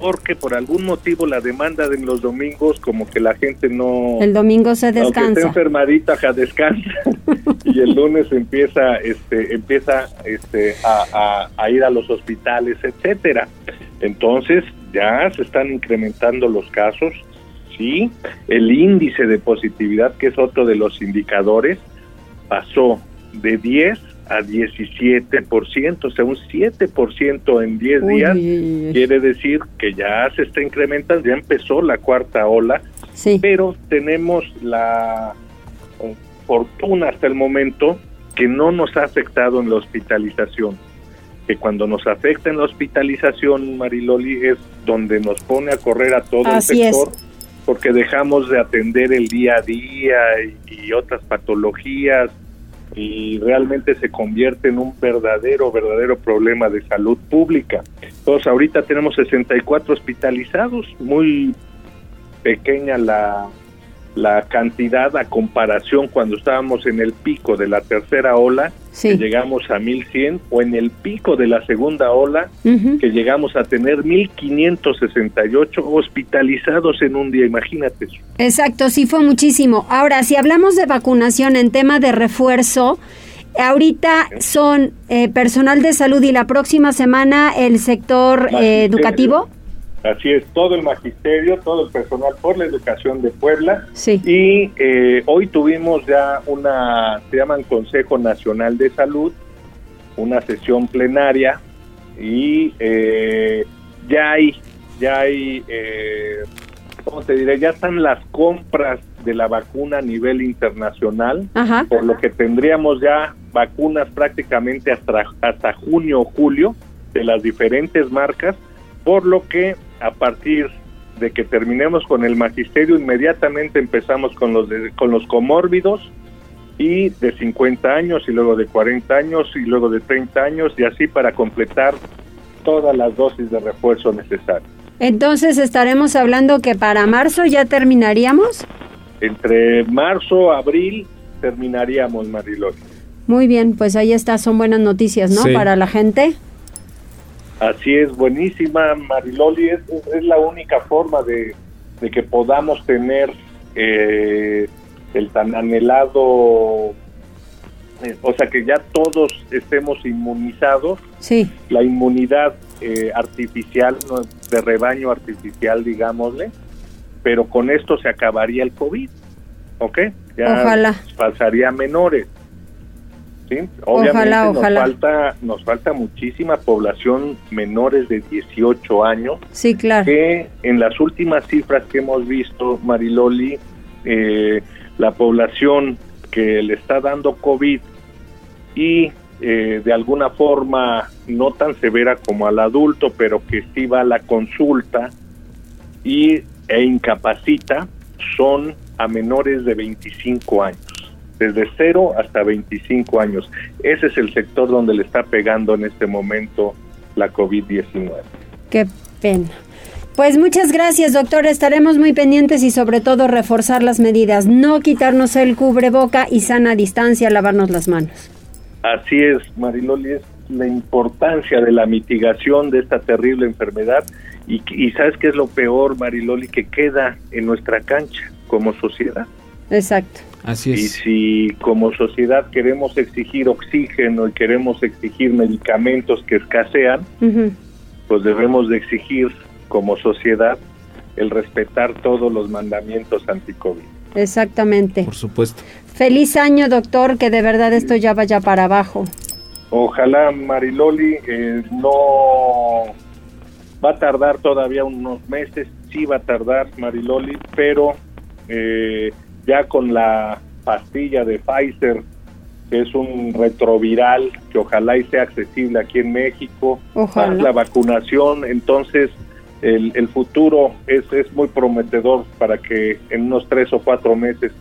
porque por algún motivo la demanda de los domingos como que la gente no El domingo se aunque esté descansa. enfermadita ja, descansa [LAUGHS] y el lunes empieza este empieza este a, a- a ir a los hospitales etcétera entonces ya se están incrementando los casos sí el índice de positividad que es otro de los indicadores pasó de 10 a 17%, o sea, un 7% en 10 Uy, días, quiere decir que ya se está incrementando, ya empezó la cuarta ola, pero tenemos la fortuna hasta el momento que no nos ha afectado en la hospitalización, que cuando nos afecta en la hospitalización, Mariloli, es donde nos pone a correr a todo Así el es. Porque dejamos de atender el día a día y, y otras patologías y realmente se convierte en un verdadero, verdadero problema de salud pública. Entonces, ahorita tenemos 64 hospitalizados, muy pequeña la, la cantidad a comparación cuando estábamos en el pico de la tercera ola, que llegamos a 1100, o en el pico de la segunda ola, que llegamos a tener 1568 hospitalizados en un día, imagínate eso. Exacto, sí fue muchísimo. Ahora, si hablamos de vacunación en tema de refuerzo, ahorita son eh, personal de salud y la próxima semana el sector eh, educativo. Así es, todo el magisterio, todo el personal por la educación de Puebla. Sí. Y eh, hoy tuvimos ya una, se llaman Consejo Nacional de Salud, una sesión plenaria y eh, ya hay, ya hay, eh, ¿cómo te diré? Ya están las compras de la vacuna a nivel internacional, Ajá. por lo que tendríamos ya vacunas prácticamente hasta, hasta junio o julio de las diferentes marcas, por lo que a partir de que terminemos con el magisterio, inmediatamente empezamos con los, de- con los comórbidos y de 50 años y luego de 40 años y luego de 30 años y así para completar todas las dosis de refuerzo necesarias. Entonces estaremos hablando que para marzo ya terminaríamos. Entre marzo, abril terminaríamos, Marilón. Muy bien, pues ahí está, son buenas noticias, ¿no? Sí. Para la gente. Así es, buenísima, Mariloli. Es, es la única forma de, de que podamos tener eh, el tan anhelado, eh, o sea, que ya todos estemos inmunizados. Sí. La inmunidad eh, artificial, de rebaño artificial, digámosle, pero con esto se acabaría el COVID, ¿ok? Ya Ojalá. pasaría a menores. ¿Sí? Obviamente Ojalá, nos falta nos falta muchísima población menores de 18 años Sí, claro. que en las últimas cifras que hemos visto, Mariloli, eh, la población que le está dando COVID y eh, de alguna forma no tan severa como al adulto, pero que sí va a la consulta y, e incapacita, son a menores de 25 años desde 0 hasta 25 años. Ese es el sector donde le está pegando en este momento la COVID-19. Qué pena. Pues muchas gracias, doctor. Estaremos muy pendientes y sobre todo reforzar las medidas. No quitarnos el cubreboca y sana distancia, lavarnos las manos. Así es, Mariloli, es la importancia de la mitigación de esta terrible enfermedad y, y sabes qué es lo peor, Mariloli, que queda en nuestra cancha como sociedad. Exacto. Así Y es. si como sociedad queremos exigir oxígeno y queremos exigir medicamentos que escasean, pues debemos de exigir como sociedad el respetar todos los mandamientos anti-COVID. Exactamente. Por supuesto. Feliz año, doctor, que de verdad esto ya vaya para abajo. Ojalá Mariloli eh, no va a tardar todavía unos meses, sí va a tardar Mariloli, pero eh, ya con la pastilla de Pfizer, que es un retroviral que ojalá y sea accesible aquí en México, Ojalá. más la vacunación, entonces el, el futuro es, es muy prometedor para que en unos tres o cuatro meses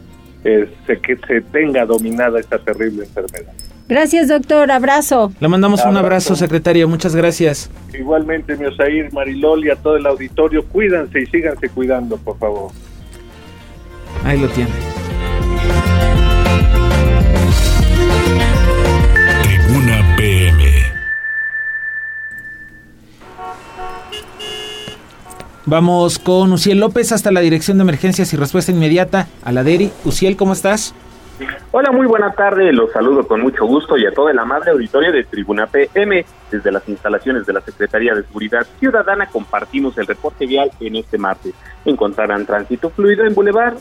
eh, se, que se tenga dominada esta terrible enfermedad. Gracias, doctor. Abrazo. Le mandamos un Abrazo. abrazo, secretario. Muchas gracias. Igualmente, mi Osair, Mariloli, a todo el auditorio, cuídense y síganse cuidando, por favor. Ahí lo tiene. Tribuna PM. Vamos con Uciel López hasta la Dirección de Emergencias y Respuesta Inmediata a la DERI. Uciel, ¿cómo estás? Hola, muy buena tarde. Los saludo con mucho gusto y a todo el amable auditorio de Tribuna PM. Desde las instalaciones de la Secretaría de Seguridad Ciudadana compartimos el reporte vial en este martes. Encontrarán tránsito fluido en Boulevard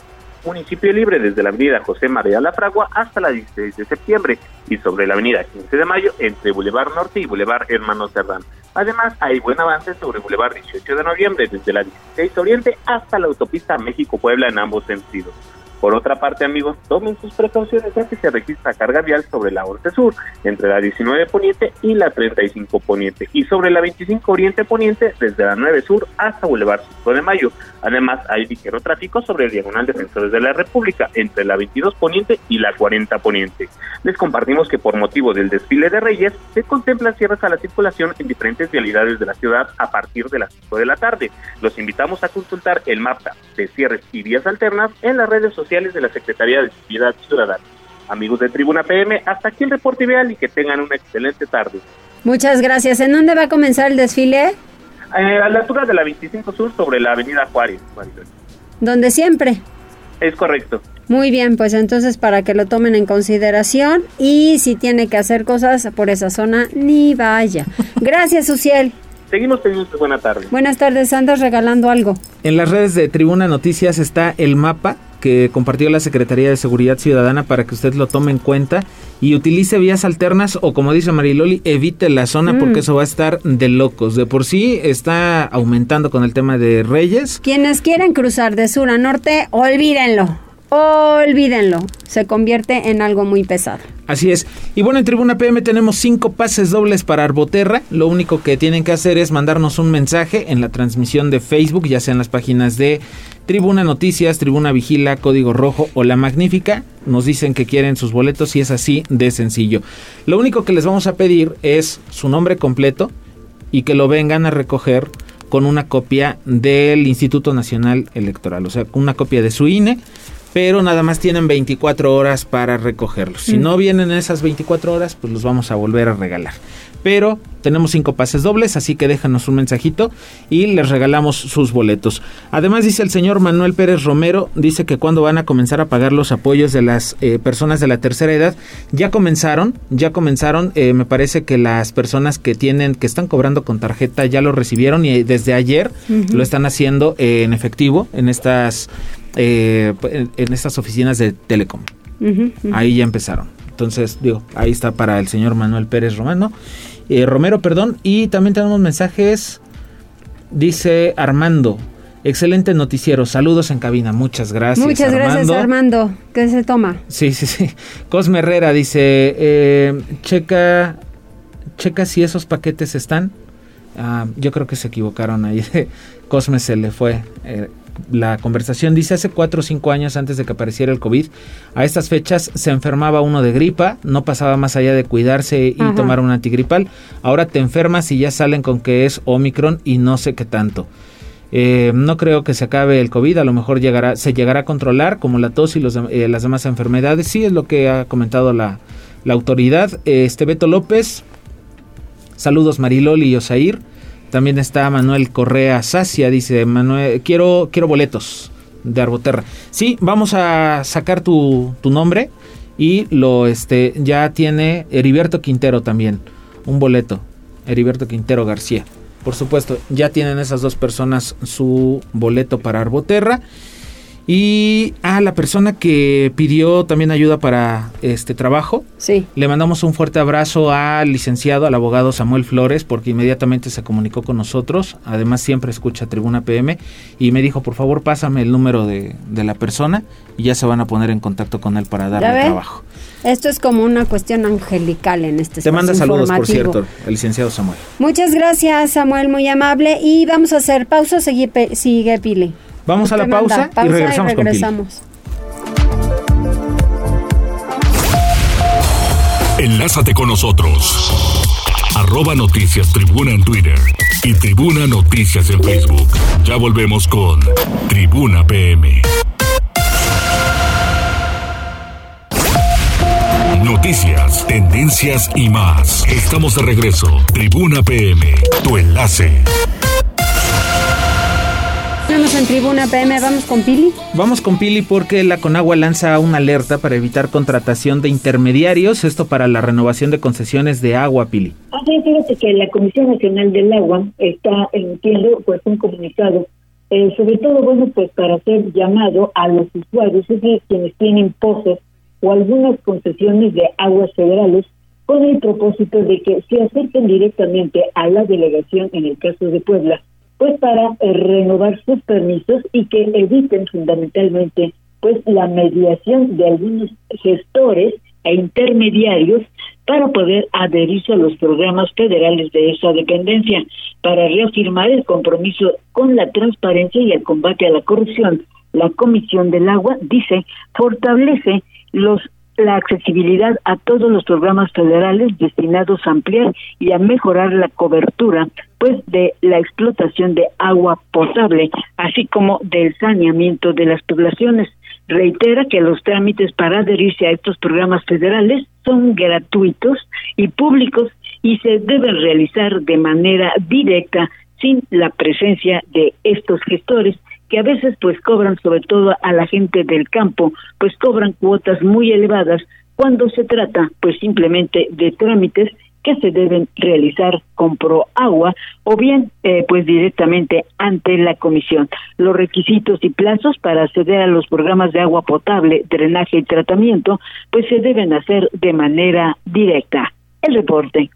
Municipio Libre desde la avenida José María La Fragua hasta la 16 de septiembre y sobre la avenida 15 de Mayo entre Boulevard Norte y Boulevard Hermano Cerdán. Además, hay buen avance sobre Boulevard 18 de Noviembre desde la 16 Oriente hasta la autopista México-Puebla en ambos sentidos. Por otra parte, amigos, tomen sus precauciones ya que se registra carga vial sobre la 11 Sur, entre la 19 Poniente y la 35 Poniente, y sobre la 25 Oriente Poniente, desde la 9 Sur hasta Boulevard 5 de Mayo. Además, hay ligero tráfico sobre el Diagonal Defensores de la República, entre la 22 Poniente y la 40 Poniente. Les compartimos que por motivo del desfile de Reyes, se contemplan cierres a la circulación en diferentes vialidades de la ciudad a partir de las 5 de la tarde. Los invitamos a consultar el mapa de cierres y vías alternas en las redes sociales de la Secretaría de Seguridad Ciudadana. Amigos de Tribuna PM, hasta aquí el reporte vial y que tengan una excelente tarde. Muchas gracias. ¿En dónde va a comenzar el desfile? Eh, a la altura de la 25 Sur sobre la avenida Juárez. Donde siempre. Es correcto. Muy bien, pues entonces para que lo tomen en consideración y si tiene que hacer cosas por esa zona, ni vaya. [LAUGHS] Gracias, Uciel. Seguimos teniendo buena tarde. Buenas tardes, andas regalando algo. En las redes de Tribuna Noticias está el mapa que compartió la Secretaría de Seguridad Ciudadana para que usted lo tome en cuenta y utilice vías alternas o como dice Mariloli, evite la zona Mm. porque eso va a estar de locos. De por sí está aumentando con el tema de Reyes. Quienes quieran cruzar de sur a norte, olvídenlo. Olvídenlo. Se convierte en algo muy pesado. Así es. Y bueno, en Tribuna PM tenemos cinco pases dobles para Arboterra. Lo único que tienen que hacer es mandarnos un mensaje en la transmisión de Facebook, ya sea en las páginas de Tribuna Noticias, Tribuna Vigila, Código Rojo o La Magnífica. Nos dicen que quieren sus boletos y es así de sencillo. Lo único que les vamos a pedir es su nombre completo y que lo vengan a recoger con una copia del Instituto Nacional Electoral, o sea, una copia de su INE, pero nada más tienen 24 horas para recogerlos. Si Mm. no vienen esas 24 horas, pues los vamos a volver a regalar. Pero tenemos cinco pases dobles, así que déjanos un mensajito y les regalamos sus boletos. Además dice el señor Manuel Pérez Romero, dice que cuando van a comenzar a pagar los apoyos de las eh, personas de la tercera edad, ya comenzaron, ya comenzaron, eh, me parece que las personas que tienen, que están cobrando con tarjeta ya lo recibieron y desde ayer lo están haciendo eh, en efectivo en estas, eh, en, en estas oficinas de Telecom. Ahí ya empezaron. Entonces, digo, ahí está para el señor Manuel Pérez Romano. Eh, Romero, perdón. Y también tenemos mensajes. Dice Armando. Excelente noticiero. Saludos en cabina. Muchas gracias. Muchas gracias, Armando. ¿Qué se toma? Sí, sí, sí. Cosme Herrera dice, eh, checa, checa si esos paquetes están. Ah, yo creo que se equivocaron ahí. [LAUGHS] Cosme se le fue eh, la conversación. Dice, hace cuatro o cinco años antes de que apareciera el COVID, a estas fechas se enfermaba uno de gripa, no pasaba más allá de cuidarse y Ajá. tomar un antigripal. Ahora te enfermas y ya salen con que es Omicron y no sé qué tanto. Eh, no creo que se acabe el COVID, a lo mejor llegará, se llegará a controlar como la tos y los, eh, las demás enfermedades. Sí, es lo que ha comentado la, la autoridad. Este Beto López, saludos Mariloli y Osair. También está Manuel Correa Sacia, dice Manuel, quiero, quiero boletos de Arboterra. Sí, vamos a sacar tu, tu nombre y lo este ya tiene Heriberto Quintero también, un boleto. Heriberto Quintero García. Por supuesto, ya tienen esas dos personas su boleto para Arboterra. Y a la persona que pidió también ayuda para este trabajo, sí. le mandamos un fuerte abrazo al licenciado, al abogado Samuel Flores, porque inmediatamente se comunicó con nosotros. Además, siempre escucha Tribuna PM y me dijo, por favor, pásame el número de, de la persona y ya se van a poner en contacto con él para darle trabajo. Esto es como una cuestión angelical en este Te manda saludos, por cierto, el licenciado Samuel. Muchas gracias, Samuel, muy amable. Y vamos a hacer pausa, sigue, sigue Pili. Vamos a la pausa, y regresamos, regresamos. con Enlázate con nosotros. Arroba Noticias Tribuna en Twitter y Tribuna Noticias en Facebook. Ya volvemos con Tribuna PM. Noticias, tendencias y más. Estamos de regreso. Tribuna PM, tu enlace. Estamos en Tribuna PM, ¿vamos con Pili? Vamos con Pili porque la Conagua lanza una alerta para evitar contratación de intermediarios, esto para la renovación de concesiones de agua, Pili. Así fíjate que la Comisión Nacional del Agua está emitiendo pues un comunicado, eh, sobre todo, bueno, pues para hacer llamado a los usuarios, es decir, quienes tienen pozos o algunas concesiones de aguas federales, con el propósito de que se acerquen directamente a la delegación en el caso de Puebla pues para eh, renovar sus permisos y que eviten fundamentalmente pues la mediación de algunos gestores e intermediarios para poder adherirse a los programas federales de esa dependencia, para reafirmar el compromiso con la transparencia y el combate a la corrupción. La Comisión del Agua dice fortalece los la accesibilidad a todos los programas federales destinados a ampliar y a mejorar la cobertura pues de la explotación de agua potable, así como del saneamiento de las poblaciones. Reitera que los trámites para adherirse a estos programas federales son gratuitos y públicos y se deben realizar de manera directa sin la presencia de estos gestores que a veces pues cobran sobre todo a la gente del campo, pues cobran cuotas muy elevadas cuando se trata pues simplemente de trámites que se deben realizar con agua o bien eh, pues directamente ante la comisión. Los requisitos y plazos para acceder a los programas de agua potable, drenaje y tratamiento pues se deben hacer de manera directa. El reporte.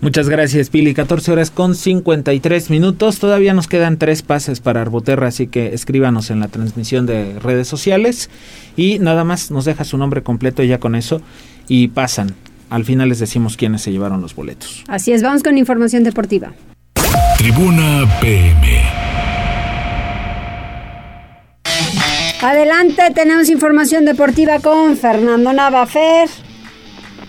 Muchas gracias, Pili. 14 horas con 53 minutos. Todavía nos quedan tres pases para Arboterra, así que escríbanos en la transmisión de redes sociales. Y nada más nos deja su nombre completo ya con eso. Y pasan. Al final les decimos quiénes se llevaron los boletos. Así es, vamos con información deportiva. Tribuna PM. Adelante, tenemos información deportiva con Fernando Navafer.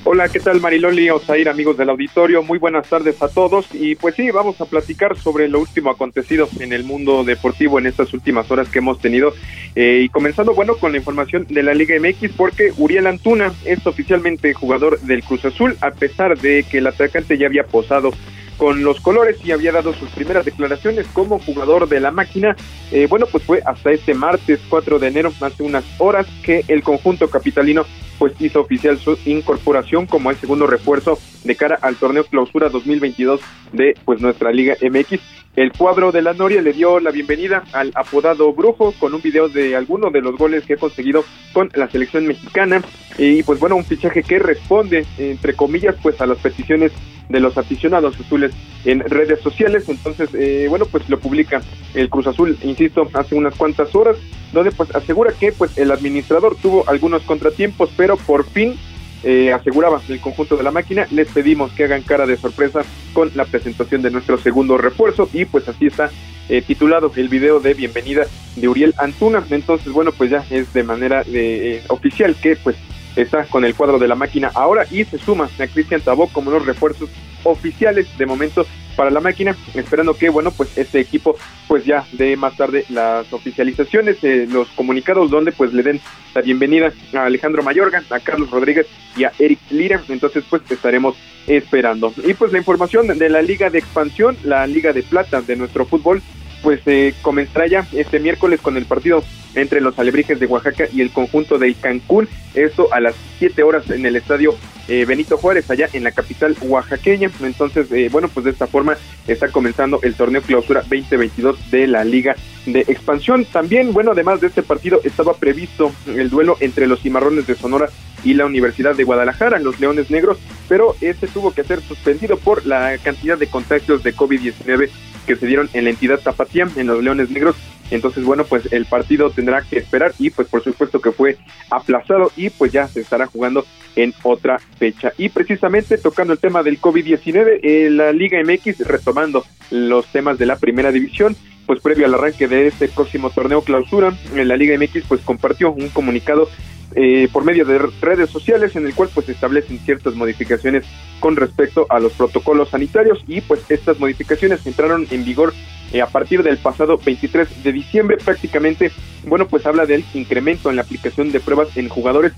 Hola, ¿qué tal Mariloli Osair, amigos del auditorio? Muy buenas tardes a todos. Y pues sí, vamos a platicar sobre lo último acontecido en el mundo deportivo en estas últimas horas que hemos tenido. Eh, y comenzando, bueno, con la información de la Liga MX, porque Uriel Antuna es oficialmente jugador del Cruz Azul, a pesar de que el atacante ya había posado con los colores y había dado sus primeras declaraciones como jugador de la máquina. Eh, bueno, pues fue hasta este martes 4 de enero, hace unas horas, que el conjunto capitalino pues hizo oficial su incorporación como el segundo refuerzo de cara al torneo clausura 2022 de pues nuestra Liga MX. El cuadro de la Noria le dio la bienvenida al apodado Brujo con un video de alguno de los goles que ha conseguido con la selección mexicana y pues bueno, un fichaje que responde entre comillas pues a las peticiones de los aficionados azules en redes sociales. Entonces, eh, bueno, pues lo publica el Cruz Azul, insisto, hace unas cuantas horas, donde pues asegura que pues el administrador tuvo algunos contratiempos, pero por fin eh, aseguraba el conjunto de la máquina, les pedimos que hagan cara de sorpresa con la presentación de nuestro segundo refuerzo y pues así está eh, titulado el video de bienvenida de Uriel Antuna. Entonces, bueno, pues ya es de manera de, oficial que pues está con el cuadro de la máquina ahora y se suma a Cristian Tabó como los refuerzos oficiales de momento para la máquina, esperando que, bueno, pues este equipo pues ya dé más tarde las oficializaciones, eh, los comunicados donde pues le den la bienvenida a Alejandro Mayorga, a Carlos Rodríguez y a Eric Lira, entonces pues estaremos esperando. Y pues la información de la Liga de Expansión, la Liga de Plata de nuestro fútbol, pues eh, comenzará ya este miércoles con el partido entre los Alebrijes de Oaxaca y el conjunto del Cancún, esto a las 7 horas en el estadio eh, Benito Juárez, allá en la capital oaxaqueña. Entonces, eh, bueno, pues de esta forma está comenzando el torneo clausura 2022 de la Liga de Expansión. También, bueno, además de este partido, estaba previsto el duelo entre los cimarrones de Sonora y la Universidad de Guadalajara, los Leones Negros, pero este tuvo que ser suspendido por la cantidad de contagios de COVID-19 que se dieron en la entidad Tapatía, en los Leones Negros. Entonces, bueno, pues el partido tendrá que esperar y pues por supuesto que fue aplazado y pues ya se estará jugando en otra fecha. Y precisamente tocando el tema del COVID-19, eh, la Liga MX retomando los temas de la primera división, pues previo al arranque de este próximo torneo clausura, la Liga MX pues compartió un comunicado eh, por medio de redes sociales en el cual pues establecen ciertas modificaciones con respecto a los protocolos sanitarios. Y pues estas modificaciones entraron en vigor eh, a partir del pasado 23 de diciembre. Prácticamente bueno pues habla del incremento en la aplicación de pruebas en jugadores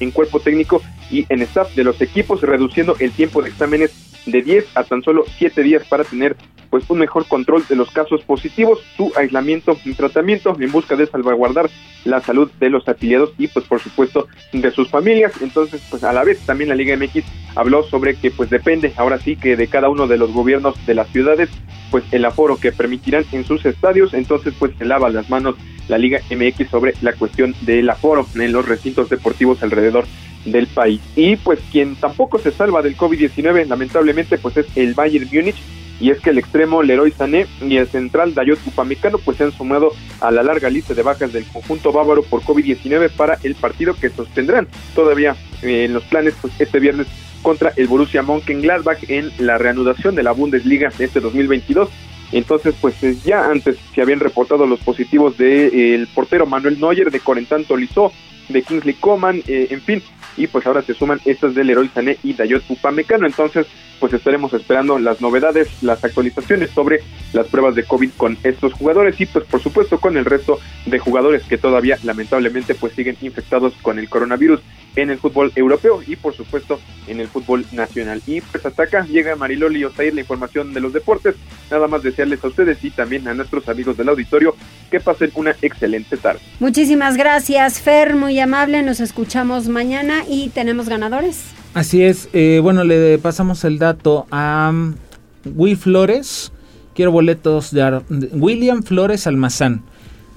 en cuerpo técnico y en staff de los equipos reduciendo el tiempo de exámenes de 10 a tan solo 7 días para tener pues un mejor control de los casos positivos, su aislamiento y tratamiento en busca de salvaguardar la salud de los afiliados y pues por supuesto de sus familias. Entonces, pues a la vez también la Liga MX habló sobre que pues depende ahora sí que de cada uno de los gobiernos de las ciudades pues el aforo que permitirán en sus estadios, entonces pues se lava las manos la Liga MX sobre la cuestión del aforo en los recintos deportivos alrededor del país. Y pues quien tampoco se salva del COVID-19 lamentablemente pues es el Bayern Múnich y es que el extremo Leroy Sané y el central Dayot Upamecano pues se han sumado a la larga lista de bajas del conjunto bávaro por COVID-19 para el partido que sostendrán todavía eh, en los planes pues este viernes contra el Borussia Mönchengladbach en la reanudación de la Bundesliga de este 2022. Entonces, pues eh, ya antes se habían reportado los positivos del de, el portero Manuel Neuer, de Corentin Tolizó, de Kingsley Coman, eh, en fin, y pues ahora se suman estas del Leroy Sané y Dayot Upamecano. Entonces, pues estaremos esperando las novedades, las actualizaciones sobre las pruebas de COVID con estos jugadores y pues por supuesto con el resto de jugadores que todavía lamentablemente pues siguen infectados con el coronavirus en el fútbol europeo y por supuesto en el fútbol nacional. Y pues hasta acá llega Mariloli Osair la información de los deportes. Nada más desearles a ustedes y también a nuestros amigos del auditorio que pasen una excelente tarde. Muchísimas gracias Fer, muy amable, nos escuchamos mañana y tenemos ganadores. Así es, eh, bueno, le pasamos el dato a um, Will Flores. Quiero boletos de, William Flores Almazán.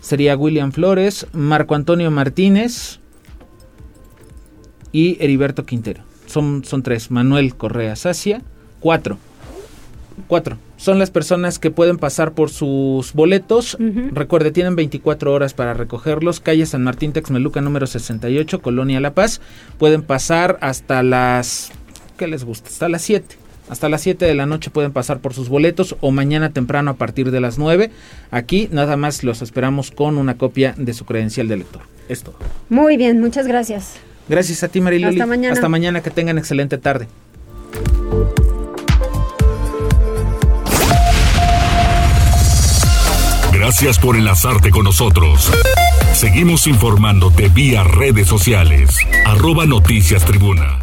Sería William Flores, Marco Antonio Martínez y Heriberto Quintero. Son, son tres. Manuel Correa Sacia, cuatro. Cuatro. Son las personas que pueden pasar por sus boletos. Recuerde, tienen 24 horas para recogerlos. Calle San Martín Texmeluca número 68, Colonia La Paz. Pueden pasar hasta las... ¿Qué les gusta? Hasta las 7. Hasta las 7 de la noche pueden pasar por sus boletos o mañana temprano a partir de las 9. Aquí nada más los esperamos con una copia de su credencial de lector. Es todo. Muy bien, muchas gracias. Gracias a ti, Mariloli. Hasta mañana. Hasta mañana, que tengan excelente tarde. Gracias por enlazarte con nosotros. Seguimos informándote vía redes sociales. Arroba Noticias Tribuna.